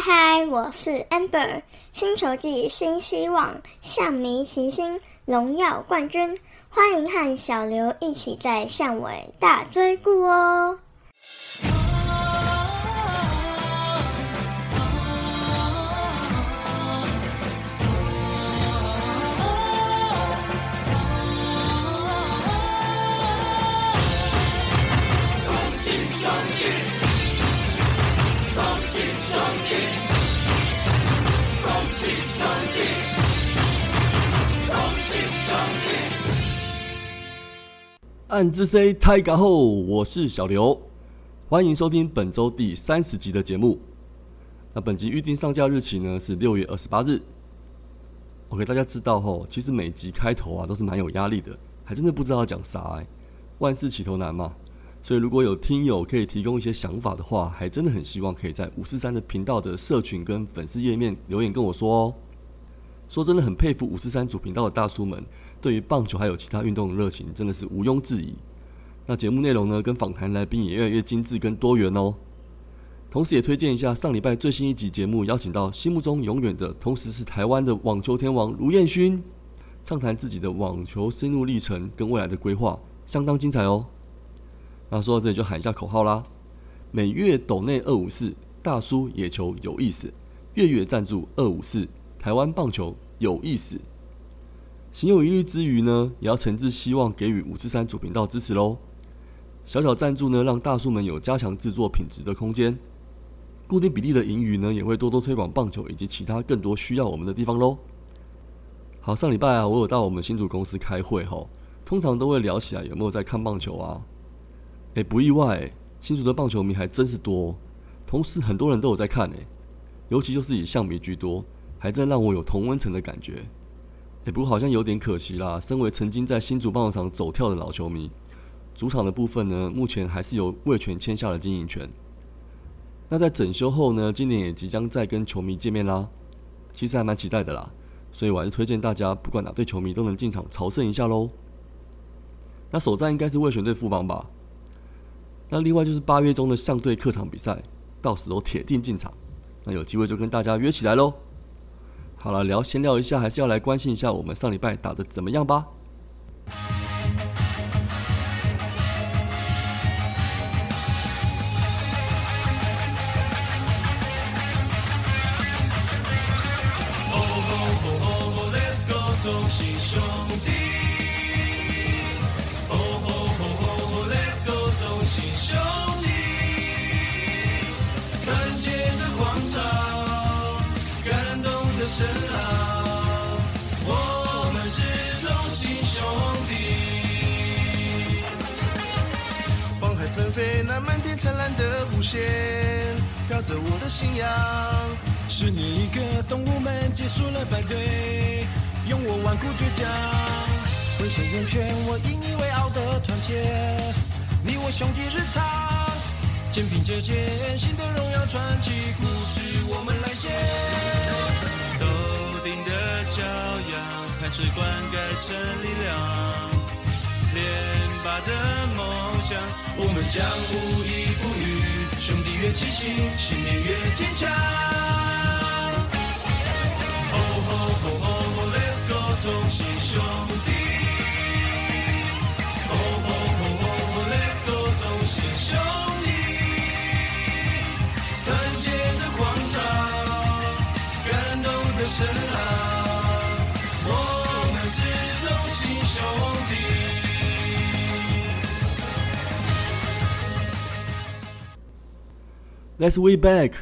嗨嗨，我是 Amber，星球季新希望，向迷齐心，荣耀冠军，欢迎和小刘一起在巷尾大追顾哦。暗之 C 太嘎后，我是小刘，欢迎收听本周第三十集的节目。那本集预定上架日期呢是六月二十八日。OK，大家知道吼，其实每集开头啊都是蛮有压力的，还真的不知道要讲啥哎。万事起头难嘛，所以如果有听友可以提供一些想法的话，还真的很希望可以在五四三的频道的社群跟粉丝页面留言跟我说哦。说真的很佩服五四三主频道的大叔们。对于棒球还有其他运动的热情，真的是毋庸置疑。那节目内容呢，跟访谈来宾也越来越精致跟多元哦。同时也推荐一下上礼拜最新一集节目，邀请到心目中永远的，同时是台湾的网球天王卢彦勋，畅谈自己的网球心路历程跟未来的规划，相当精彩哦。那说到这里就喊一下口号啦：每月斗内二五四，大叔野球有意思；月月赞助二五四，台湾棒球有意思。心有余力之余呢，也要诚挚希望给予五四三主频道支持喽。小小赞助呢，让大叔们有加强制作品质的空间。固定比例的盈余呢，也会多多推广棒球以及其他更多需要我们的地方喽。好，上礼拜啊，我有到我们新竹公司开会吼，通常都会聊起来有没有在看棒球啊。诶，不意外，新竹的棒球迷还真是多，同时很多人都有在看诶，尤其就是以象迷居多，还真让我有同温层的感觉。不过好像有点可惜啦。身为曾经在新竹棒球场走跳的老球迷，主场的部分呢，目前还是由魏权签下了经营权。那在整修后呢，今年也即将再跟球迷见面啦。其实还蛮期待的啦，所以我还是推荐大家，不管哪队球迷都能进场朝圣一下喽。那首战应该是魏权队副帮吧。那另外就是八月中的象队客场比赛，到时候铁定进场。那有机会就跟大家约起来喽。好了，聊先聊一下，还是要来关心一下我们上礼拜打的怎么样吧。灿烂的弧线，飘着我的信仰。十年一个，动物们结束了排队，用我顽固倔强，浑身圆圈，我引以为傲的团结。你我兄弟日常，肩并着肩，新的荣耀传奇故事我们来写。头顶的骄阳，汗水灌溉成力量。连拔的梦想，我们将无依不语。兄弟越齐心，信念越坚强。Let's way back。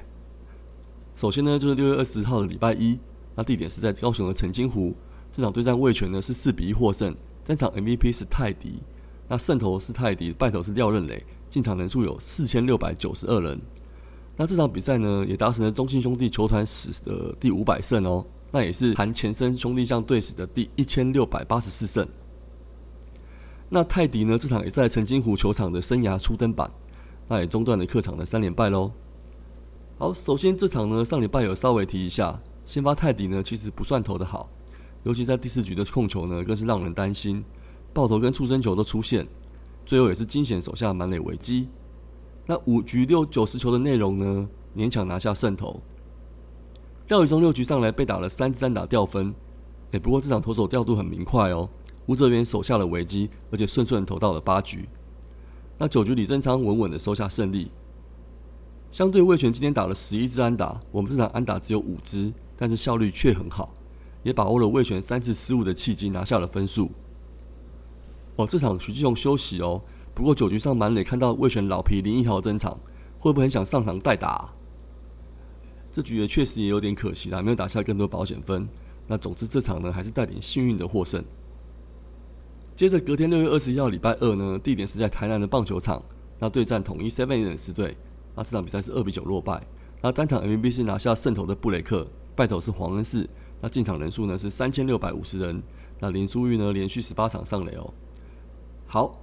首先呢，就是六月二十号的礼拜一，那地点是在高雄的澄清湖。这场对战魏权呢是四比一获胜，单场 MVP 是泰迪，那胜投是泰迪，败投是廖任磊，进场人数有四千六百九十二人。那这场比赛呢，也达成了中信兄弟球团史的第五百胜哦，那也是含前身兄弟象队史的第一千六百八十四胜。那泰迪呢，这场也在澄清湖球场的生涯初登板，那也中断了客场的三连败喽。好，首先这场呢，上礼拜有稍微提一下，先发泰迪呢其实不算投的好，尤其在第四局的控球呢更是让人担心，爆头跟出生球都出现，最后也是惊险手下满垒危机。那五局六九十球的内容呢，勉强拿下胜投，廖宇中六局上来被打了三支三打掉分，哎，不过这场投手调度很明快哦，吴哲源守下了危机，而且顺顺投到了八局。那九局李正昌稳稳的收下胜利。相对魏权今天打了十一支安打，我们这场安打只有五支，但是效率却很好，也把握了魏权三次失误的契机，拿下了分数。哦，这场徐继雄休息哦，不过九局上满垒看到魏权老皮林一豪登场，会不会很想上场代打？这局也确实也有点可惜啦，没有打下更多保险分。那总之这场呢，还是带点幸运的获胜。接着隔天六月二十一号礼拜二呢，地点是在台南的棒球场，那对战统一 Seven 人士队。那这场比赛是二比九落败。那单场 MVP 是拿下胜投的布雷克，败投是黄恩赐。那进场人数呢是三千六百五十人。那林书玉呢连续十八场上垒哦。好，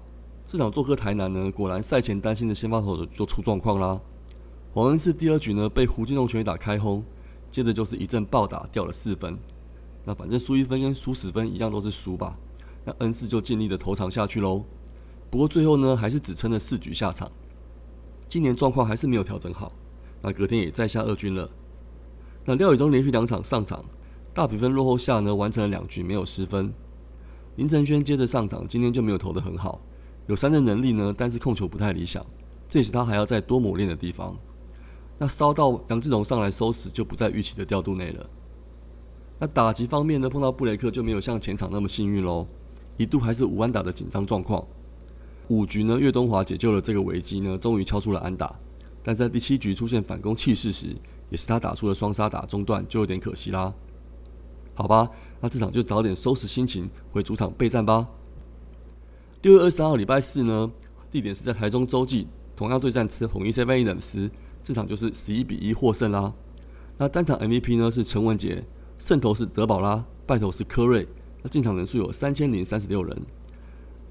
这场做客台南呢，果然赛前担心的先发投手就出状况啦。黄恩赐第二局呢被胡金龙全垒打开轰，接着就是一阵暴打掉了四分。那反正输一分跟输十分一样都是输吧。那恩赐就尽力的投长下去喽。不过最后呢还是只撑了四局下场。今年状况还是没有调整好。那隔天也再下二军了。那廖宇中连续两场上场，大比分落后下呢完成了两局没有失分。林承轩接着上场，今天就没有投的很好，有三振能力呢，但是控球不太理想，这也是他还要再多磨练的地方。那烧到杨志荣上来收拾，就不在预期的调度内了。那打击方面呢，碰到布雷克就没有像前场那么幸运喽，一度还是五安打的紧张状况。五局呢，岳东华解救了这个危机呢，终于敲出了安打。但在第七局出现反攻气势时，也是他打出了双杀打中断，就有点可惜啦。好吧，那这场就早点收拾心情，回主场备战吧。六月二十二号礼拜四呢，地点是在台中洲际，同样对战是统一 Seven e 时。这场就是十一比一获胜啦。那单场 MVP 呢是陈文杰，胜投是德保拉，败投是科瑞。那进场人数有三千零三十六人。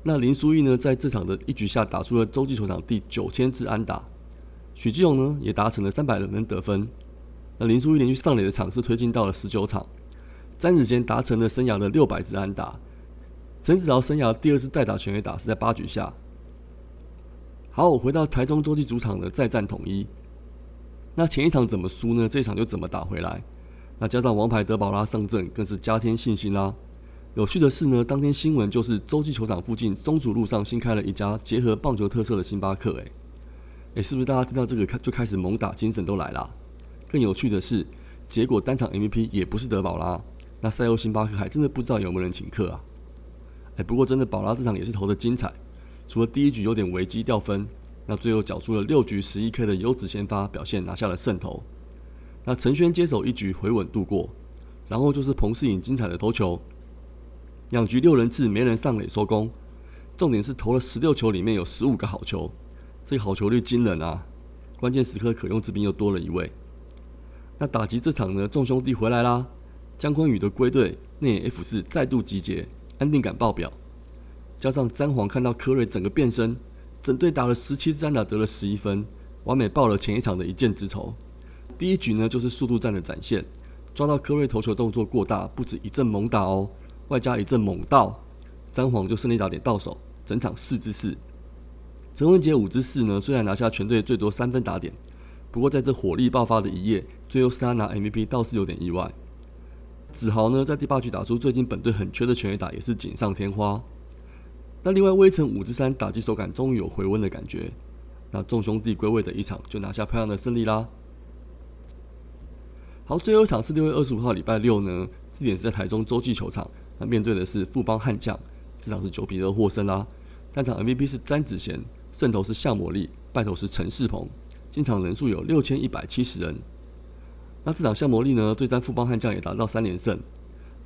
那林书义呢在这场的一局下打出了洲际球场第九千支安打。许继勇呢也达成了三百人得分。那林书义连续上垒的场次推进到了十九场。詹子贤达成了生涯的六百支安打。陈子豪生涯第二次代打全垒打是在八局下。好，我回到台中洲际主场的再战统一。那前一场怎么输呢？这一场就怎么打回来。那加上王牌德保拉上阵，更是加添信心啦。有趣的是呢，当天新闻就是洲际球场附近中主路上新开了一家结合棒球特色的星巴克。诶，诶，是不是大家听到这个开就开始猛打精神都来了？更有趣的是，结果单场 MVP 也不是德保拉。那赛后星巴克还真的不知道有没有人请客啊？诶，不过真的保拉这场也是投的精彩，除了第一局有点危机掉分。那最后缴出了六局十一 K 的优质先发表现，拿下了胜投。那陈轩接手一局回稳度过，然后就是彭世颖精彩的投球，两局六人次没人上垒收工。重点是投了十六球，里面有十五个好球，这好球率惊人啊！关键时刻可用之兵又多了一位。那打击这场呢，众兄弟回来啦，姜昆宇的归队，内野 F 四再度集结，安定感爆表，加上詹皇看到科瑞整个变身。整队打了十七支安打，得了十一分，完美报了前一场的一箭之仇。第一局呢，就是速度战的展现，抓到科瑞投球动作过大，不止一阵猛打哦，外加一阵猛倒，詹皇就胜利打点到手，整场四支四。陈文杰五支四呢，虽然拿下全队最多三分打点，不过在这火力爆发的一夜，最后是他拿 MVP，倒是有点意外。子豪呢，在第八局打出最近本队很缺的全垒打，也是锦上添花。那另外，威城五之三打击手感终于有回温的感觉。那众兄弟归位的一场就拿下漂亮的胜利啦。好，最后一场是六月二十五号礼拜六呢，地点是在台中洲际球场。那面对的是富邦悍将，这场是九比二获胜啦。单场 MVP 是詹子贤，胜投是向魔力，败投是陈世鹏。进场人数有六千一百七十人。那这场向魔力呢，对战富邦悍将也达到三连胜。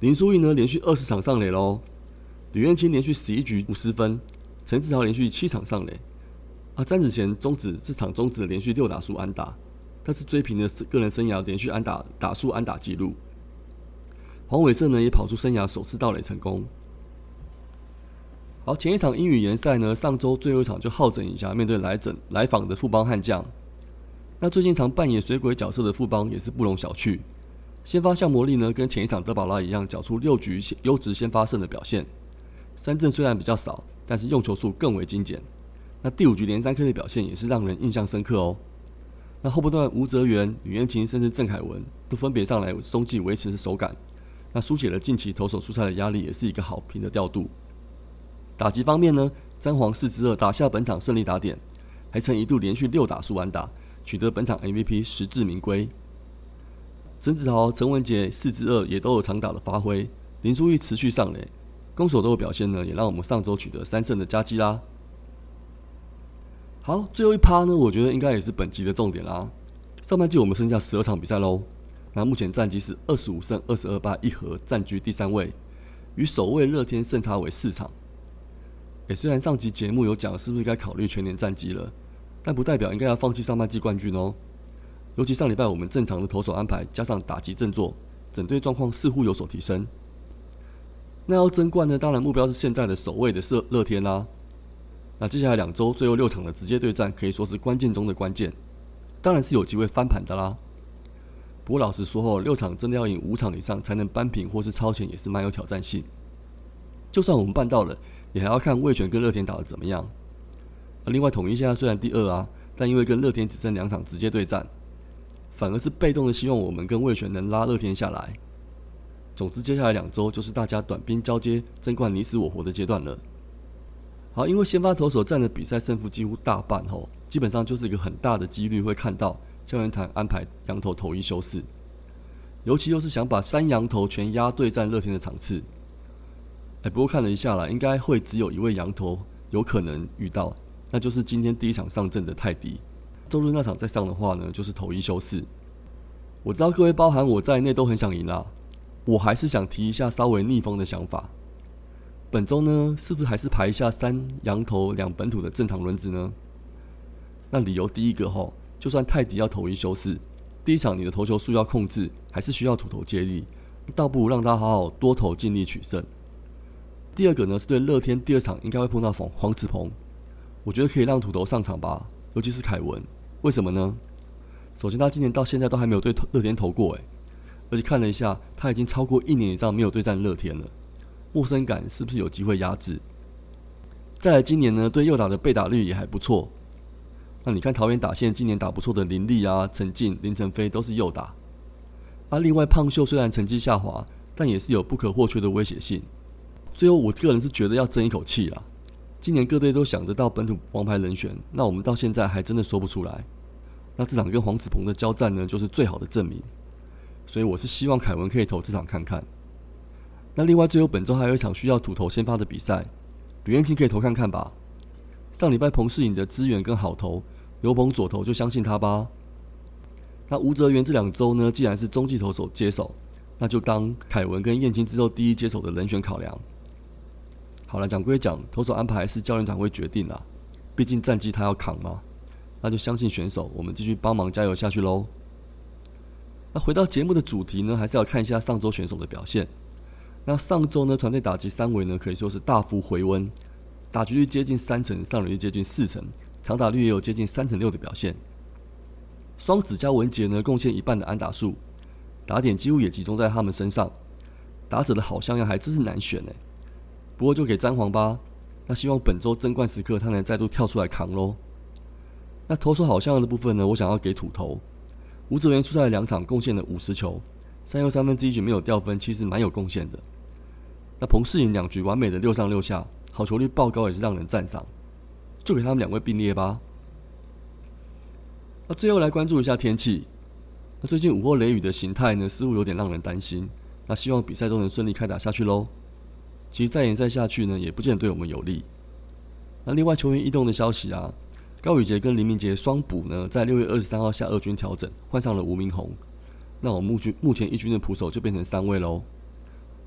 林书义呢，连续二十场上垒喽。吕彦青连续十一局五十分，陈志豪连续七场上垒，啊，詹子贤终止这场终止了连续六打数安打，但是追平了个人生涯连续安打打数安打纪录。黄伟胜呢也跑出生涯首次盗垒成功。好，前一场英语联赛呢，上周最后一场就好整一下，面对来整来访的富邦悍将。那最近常扮演水鬼角色的富邦也是不容小觑，先发向魔力呢，跟前一场德保拉一样，缴出六局优质先发胜的表现。三振虽然比较少，但是用球数更为精简。那第五局连三 K 的表现也是让人印象深刻哦。那后半段吴泽源、吕彦琴甚至郑凯文都分别上来松继维持手感，那疏解了近期投手出赛的压力，也是一个好评的调度。打击方面呢，詹皇四支二打下本场胜利打点，还曾一度连续六打数完打，取得本场 MVP，实至名归。曾子豪、陈文杰四支二也都有长打的发挥，林书义持续上垒，攻守都有表现呢，也让我们上周取得三胜的佳绩啦。好，最后一趴呢，我觉得应该也是本集的重点啦。上半季我们剩下十二场比赛喽，那目前战绩是二十五胜二十二败一和，占据第三位，与首位乐天胜差为四场。诶，虽然上集节目有讲是不是该考虑全年战绩了，但不代表应该要放弃上半季冠军哦。尤其上礼拜我们正常的投手安排加上打击振作，整队状况似乎有所提升。那要争冠呢，当然目标是现在的首位的乐乐天啦。那接下来两周最后六场的直接对战，可以说是关键中的关键，当然是有机会翻盘的啦。不过老实说哦，六场真的要赢五场以上才能扳平或是超前，也是蛮有挑战性。就算我们办到了，也还要看魏权跟乐天打的怎么样。而另外统一现在虽然第二啊，但因为跟乐天只剩两场直接对战，反而是被动的希望我们跟魏权能拉乐天下来。总之，接下来两周就是大家短兵交接、争冠你死我活的阶段了。好，因为先发投手占的比赛胜负几乎大半吼，基本上就是一个很大的几率会看到教练团安排羊头投一休四，尤其又是想把三羊头全压对战乐天的场次。哎，不过看了一下啦，应该会只有一位羊头有可能遇到，那就是今天第一场上阵的泰迪。周日那场再上的话呢，就是投一休四。我知道各位包含我在内都很想赢啦，我还是想提一下稍微逆风的想法。本周呢，是不是还是排一下三羊头两本土的正常轮子呢？那理由第一个哈，就算泰迪要投一休四，第一场你的投球数要控制，还是需要土头接力，倒不如让他好好多投，尽力取胜。第二个呢，是对乐天第二场应该会碰到黄黄子鹏，我觉得可以让土头上场吧，尤其是凯文。为什么呢？首先他今年到现在都还没有对乐天投过诶，而且看了一下，他已经超过一年以上没有对战乐天了。陌生感是不是有机会压制？再来，今年呢，对右打的被打率也还不错。那你看桃园打线今年打不错的林立啊、陈进、林晨飞都是右打。啊，另外胖秀虽然成绩下滑，但也是有不可或缺的威胁性。最后，我个人是觉得要争一口气啦。今年各队都想得到本土王牌人选，那我们到现在还真的说不出来。那这场跟黄子鹏的交战呢，就是最好的证明。所以我是希望凯文可以投这场看看。那另外，最后本周还有一场需要土投先发的比赛，吕彦青可以投看看吧。上礼拜彭世颖的资源跟好投，有捧左投就相信他吧。那吴泽源这两周呢，既然是中继投手接手，那就当凯文跟燕青之后第一接手的人选考量。好了，讲归讲，投手安排是教练团会决定啦，毕竟战绩他要扛嘛。那就相信选手，我们继续帮忙加油下去喽。那回到节目的主题呢，还是要看一下上周选手的表现。那上周呢，团队打击三围呢可以说是大幅回温，打击率接近三成，上垒率接近四成，长打率也有接近三成六的表现。双子加文杰呢贡献一半的安打数，打点几乎也集中在他们身上。打者的好像样还真是难选呢。不过就给詹皇吧，那希望本周争冠时刻他能再度跳出来扛喽。那投手好像样的部分呢，我想要给土头，吴哲源出赛两场贡献了五十球，三又三分之一局没有掉分，其实蛮有贡献的。那彭世颖两局完美的六上六下，好球率爆高也是让人赞赏，就给他们两位并列吧。那最后来关注一下天气，那最近午后雷雨的形态呢，似乎有点让人担心。那希望比赛都能顺利开打下去喽。其实再延赛下去呢，也不见得对我们有利。那另外球员异动的消息啊，高宇杰跟林明杰双补呢，在六月二十三号下二军调整，换上了吴明宏。那我目军目前一军的捕手就变成三位喽。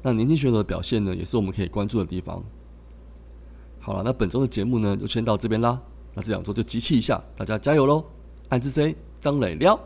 那年轻选手的表现呢，也是我们可以关注的地方。好了，那本周的节目呢，就先到这边啦。那这两周就集气一下，大家加油喽！爱之 C 张磊撩。